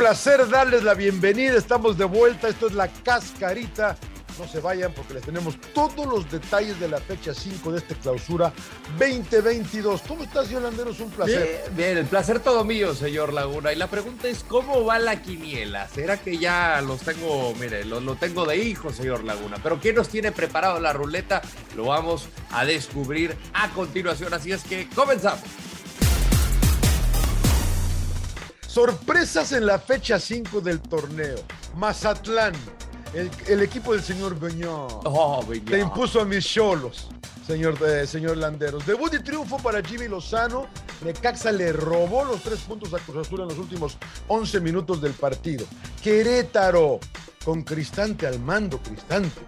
Placer darles la bienvenida. Estamos de vuelta. Esto es la cascarita. No se vayan porque les tenemos todos los detalles de la fecha 5 de esta clausura 2022. ¿Cómo estás, Yolandero? Es un placer. Bien, el placer todo mío, señor Laguna. Y la pregunta es, ¿cómo va la quiniela? ¿Será que ya los tengo, mire, lo, lo tengo de hijo, señor Laguna? Pero ¿quién nos tiene preparado la ruleta? Lo vamos a descubrir a continuación. Así es que comenzamos. Sorpresas en la fecha 5 del torneo. Mazatlán, el, el equipo del señor Beñón. Oh, Beñón. Le impuso a mis cholos, señor, eh, señor Landeros. Debut y triunfo para Jimmy Lozano. Necaxa le robó los tres puntos a Cruz Azul en los últimos 11 minutos del partido. Querétaro, con Cristante al mando, Cristante.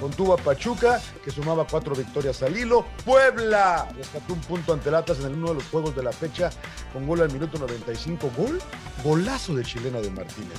Contuvo a Pachuca, que sumaba cuatro victorias al hilo. Puebla rescató un punto ante el Atlas en uno de los juegos de la fecha con gol al minuto 95. Gol, golazo de chilena de Martínez.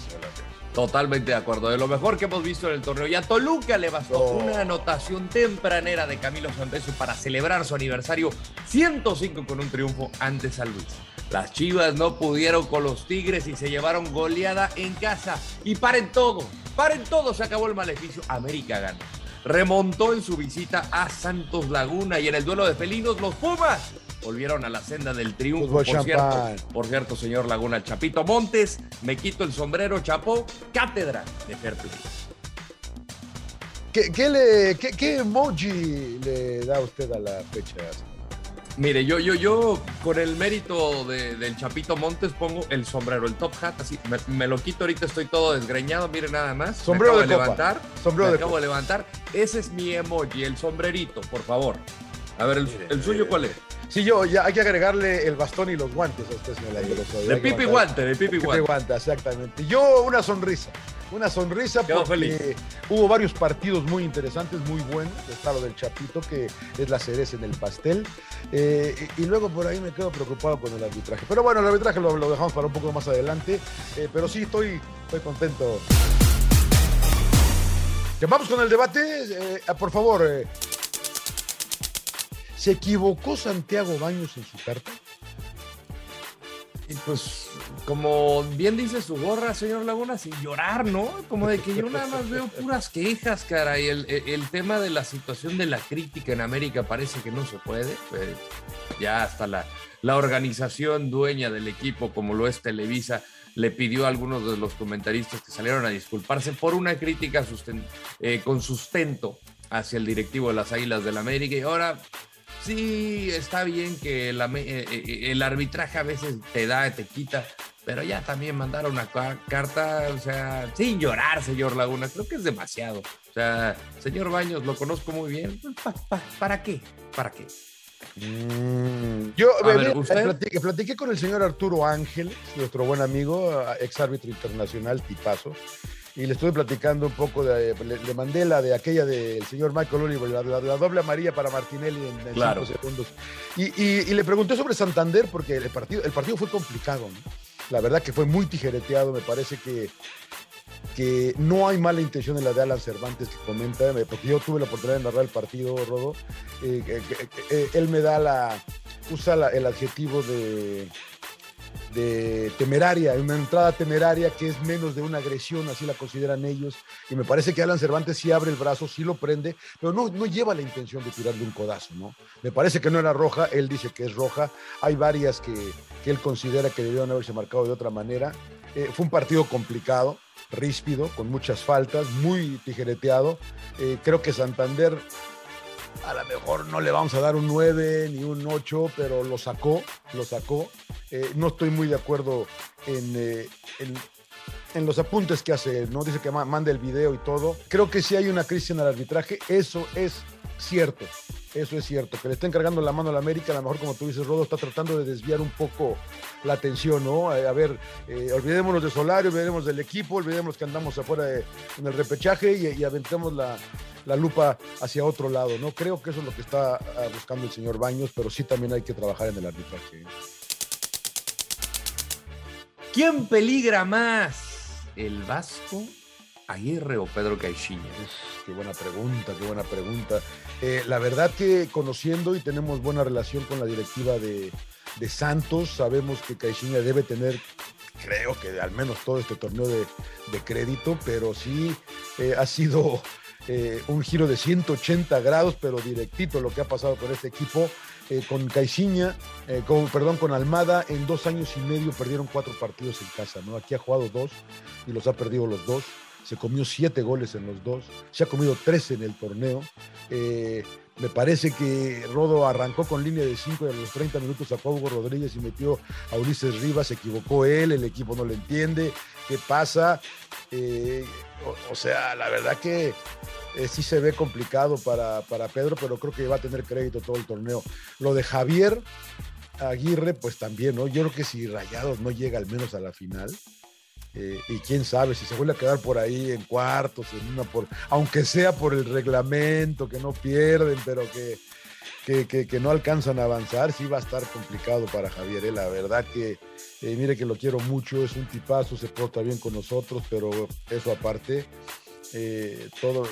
Totalmente de acuerdo. De lo mejor que hemos visto en el torneo. Y a Toluca le bastó Oh. una anotación tempranera de Camilo Santeso para celebrar su aniversario 105 con un triunfo ante San Luis. Las Chivas no pudieron con los Tigres y se llevaron goleada en casa. Y paren todo, paren todo, se acabó el maleficio. América ganó. Remontó en su visita a Santos Laguna y en el duelo de felinos los Pumas volvieron a la senda del triunfo. Por cierto, por cierto, señor Laguna Chapito Montes, me quito el sombrero, chapó, cátedra de fair play. ¿Qué, qué le, qué, qué emoji le da usted a la fecha? Mire, yo, yo, yo, con el mérito de- del Chapito Montes, pongo el sombrero, el top hat, así, me, me lo quito ahorita, estoy todo desgreñado, mire nada más. Me Sombrero acabo de copa. levantar. Sombrero me de acabo copa. de levantar. Ese es mi emoji, el sombrerito, por favor. A ver, ¿el, el suyo cuál es? Sí, yo, ya hay que agregarle el bastón y los guantes a usted, señor. Hay De pipi guante, de pipi guante. guante, exactamente. Yo una sonrisa. Una sonrisa Quedó porque feliz. hubo varios partidos muy interesantes, muy buenos. Está lo del Chapito, que es la cereza en el pastel. Eh, y, y luego por ahí me quedo preocupado con el arbitraje. Pero bueno, el arbitraje lo, lo dejamos para un poco más adelante. Eh, pero sí, estoy, estoy contento. Vamos con el debate. Eh, por favor, ¿se equivocó Santiago Baños en su carta? Pues, como bien dice su gorra, señor Laguna, sin llorar, ¿no? Como de que yo nada más veo puras quejas, cara. Y el, el- tema de la situación de la crítica en América parece que no se puede. Eh, ya hasta la, la organización dueña del equipo, como lo es Televisa, le pidió a algunos de los comentaristas que salieron a disculparse por una crítica eh, con sustento hacia el directivo de las Águilas del América. Y ahora Sí, está bien que el, ame- eh, eh, el arbitraje a veces te da, te quita, pero ya también mandar una ca- carta, o sea, sin llorar, señor Laguna, creo que es demasiado. O sea, señor Baños, lo conozco muy bien. pues, pa- pa- ¿Para qué? ¿Para qué? Yo A eh, ver, mira, ¿usted? platiqué, platiqué con el señor Arturo Ángeles, nuestro buen amigo, ex árbitro internacional, tipazo, y le estuve platicando un poco de, le, le mandé la de aquella del señor Michael Oliver, la, la- la doble amarilla para Martinelli en, en Claro. cinco segundos. Y, y- y le pregunté sobre Santander porque el partido, el partido fue complicado, ¿no? La verdad que fue muy tijereteado, me parece que, que no hay mala intención en la de Alan Cervantes que comenta, me- porque yo tuve la oportunidad de narrar el partido, Rodo, eh, eh, él me da la, usa la- el adjetivo de, de temeraria, una entrada temeraria que es menos de una agresión, así la consideran ellos, y me parece que Alan Cervantes sí abre el brazo, sí lo prende, pero no, no lleva la intención de tirarle un codazo, ¿no? Me parece que no era roja, él dice que es roja, hay varias que, que él considera que debieron haberse marcado de otra manera, Eh, fue un partido complicado, ríspido, con muchas faltas, muy tijereteado, Eh, creo que Santander a lo mejor no le vamos a dar un 9 ni un 8, pero lo sacó, lo sacó. Eh, no estoy muy de acuerdo en, eh, en, los apuntes que hace, ¿no? Dice que ma- manda el video y todo. Creo que sí hay una crisis en el arbitraje, eso es cierto. Eso es cierto, que le estén cargando la mano a la América, a lo mejor como tú dices, Rodo está tratando de desviar un poco la atención, ¿no? A ver, eh, olvidémonos de Solari, olvidémonos del equipo, olvidémonos que andamos afuera en el repechaje y, aventemos la, la, lupa hacia otro lado, ¿no? Creo que eso es lo que está ah, buscando el señor Baños, pero sí también hay que trabajar en el arbitraje. ¿Quién peligra más? ¿El Vasco Aguirre o Pedro Caixinha? Qué buena pregunta, qué buena pregunta. Eh, la verdad que conociendo y tenemos buena relación con la directiva de, Santos, sabemos que Caixinha debe tener, creo que al menos todo este torneo de, crédito, pero sí eh, ha sido eh, un giro de 180 grados, pero directito lo que ha pasado con este equipo. Con Caixinha, con, perdón, con Almada, en dos años y medio perdieron cuatro partidos en casa, ¿no? Aquí ha jugado dos y los ha perdido los dos. Se comió siete goles en los dos, se ha comido tres en el torneo. Eh, me parece que Rodo arrancó con línea de cinco y a los 30 minutos sacó a Hugo Rodríguez y metió a Ulises Rivas, se equivocó él, el equipo no lo entiende, ¿qué pasa? Eh, o, sea, la verdad que eh, sí se ve complicado para, para, Pedro, pero creo que va a tener crédito todo el torneo. Lo de Javier Aguirre, pues también, ¿no? Yo creo que si Rayados no llega al menos a la final, y quién sabe si se vuelve a quedar por ahí en cuartos, en una por, aunque sea por el reglamento, que no pierden, pero que, que, que, que no alcanzan a avanzar, sí va a estar complicado para Javier. ¿eh? La verdad que, eh, mire que lo quiero mucho, es un tipazo, se porta bien con nosotros, pero eso aparte, eh, todo,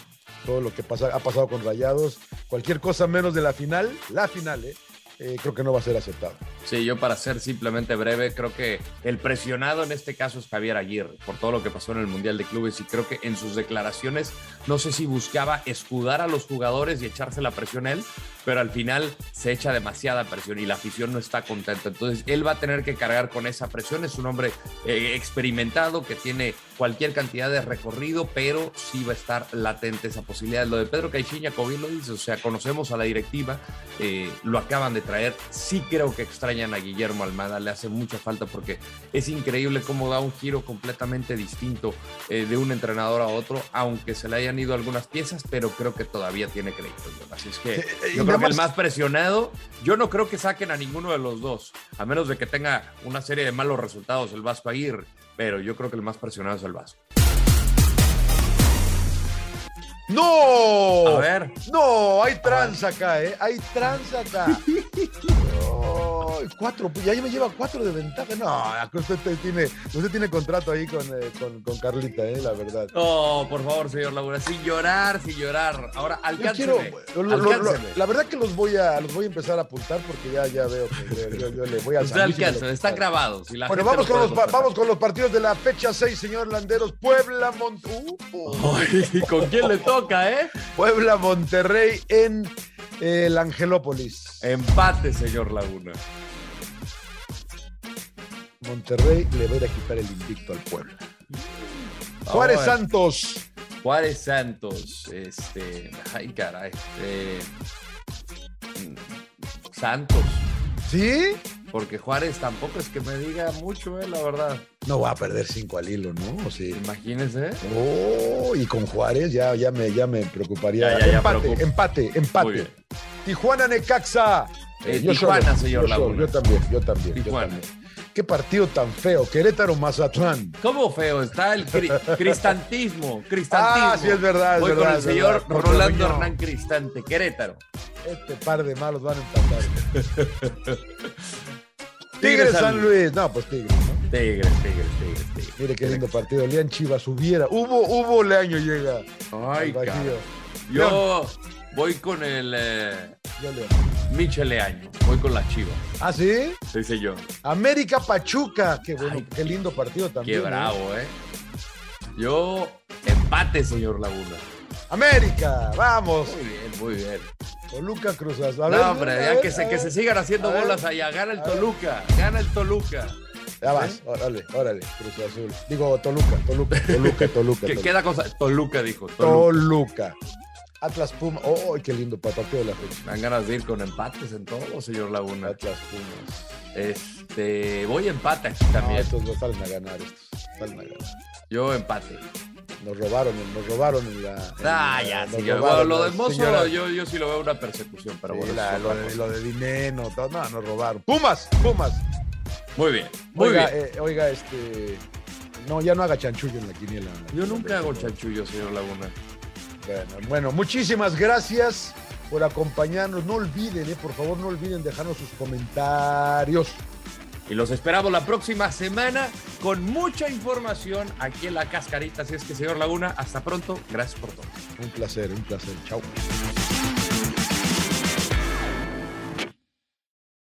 todo lo que pasa, ha pasado con Rayados, cualquier cosa menos de la final, la final, ¿eh? Eh, creo que no va a ser aceptado. Sí, yo para ser simplemente breve, creo que el presionado en este caso es Javier Aguirre por todo lo que pasó en el Mundial de Clubes y creo que en sus declaraciones no sé si buscaba escudar a los jugadores y echarse la presión a él, pero al final se echa demasiada presión y la afición no está contenta. Entonces él va a tener que cargar con esa presión. Es un hombre eh, experimentado que tiene cualquier cantidad de recorrido, pero sí va a estar latente esa posibilidad. Lo de Pedro Caixinha, como bien lo dice, o sea, conocemos a la directiva, eh, lo acaban de traer. Sí creo que extrañan a Guillermo Almada, le hace mucha falta porque es increíble cómo da un giro completamente distinto eh, de un entrenador a otro, aunque se le hayan ido algunas piezas, pero creo que todavía tiene crédito. Así es que yo creo que el más presionado, yo no creo que saquen a ninguno de los dos, a menos de que tenga una serie de malos resultados el Vasco Aguirre, pero yo creo que el más presionado es el ¡No! A ver. No, hay trans acá, ¿eh? Hay trans acá. Cuatro, ya me lleva cuatro de ventaja. No, usted tiene, usted tiene contrato ahí con, eh, con, con, Carlita, ¿eh? La verdad. No, por favor, señor Laguna, sin llorar, sin llorar. Ahora, alcánceme. Quiero, lo, lo, lo, la verdad que los voy a los voy a empezar a apuntar porque ya, ya veo que yo, yo le voy a Usted alcance, están grabados. Si bueno, vamos con, los, vamos con los partidos de la fecha 6, señor Landeros. Puebla, Mont... Uh, uh. ¿Con quién le toca, eh? Puebla, Monterrey en el Angelópolis. Empate, señor Laguna. Monterrey le va a ir a quitar el invicto al Puebla. Juárez Santos. Juárez Santos. Este. Ay, caray. Eh, Santos. ¿Sí? Porque Juárez tampoco es que me diga mucho, eh, la verdad. No va a perder cinco al hilo, ¿no? O sea, Imagínese. Oh, y con Juárez ya, ya, me, ya me preocuparía. Ya, ya, empate, preocupa. empate, empate. Tijuana Necaxa. Eh, Tijuana, solo, señor yo, yo también, yo también. Tijuana. Yo también. Qué partido tan feo. Querétaro Mazatlán. ¿Cómo feo? Está el cri cristantismo. Cristantismo. Ah, sí, es verdad. Es Voy verdad, con el señor verdad. Rolando Hernán Cristante, Querétaro. Este par de malos van a empatar. Tigres San Luis. No, pues Tigres, ¿no? Tigres, Tigres, Tigres, Tigres. Mire qué lindo partido. Leán Chivas hubiera. Hubo, hubo Leaño llega. Ay. Yo voy con el eh, Yo León. Michel Leaño. Voy con la Chivas. ¿Ah, sí? Sí, señor. América Pachuca. Qué bueno, Ay, qué lindo partido también. Qué ¿eh? bravo, ¿eh? Yo empate, señor Laguna. América, vamos. Muy bien, muy bien. Toluca Cruzas. A No, ver, hombre, a ya ver, que se, que se sigan haciendo bolas allá. Gana el. Toluca. Gana el Toluca. Ya vas, órale, órale, Cruz Azul. Digo, Toluca, Toluca, Toluca, Toluca. ¿Qué, Toluca. queda cosa? Toluca, dijo. Toluca. Toluca. Atlas Puma. Oh, qué lindo partido de la fecha. Me dan ganas de ir con empates en todo, señor Laguna. Atlas Pumas. Este, voy empate aquí No, también. estos no salen a ganar estos. Salen a ganar. Yo empate. Nos robaron, nos robaron en la. Ah, ya, sí, lo de Mozo, yo, yo, sí lo veo una persecución, pero bueno. lo, de, lo de dinero, todo, no, nos robaron. ¡Pumas! ¡Pumas! Muy bien, muy oiga, bien. Eh, oiga, este. No, ya no haga chanchullo en la quiniela. Yo nunca hago chanchullo, señor Laguna. Bueno, bueno, muchísimas gracias por acompañarnos. No olviden, eh, por favor, no olviden dejarnos sus comentarios. Y los esperamos la próxima semana con mucha información aquí en la cascarita. Así es que, señor Laguna, hasta pronto. Gracias por todo. Un placer, un placer. Chao.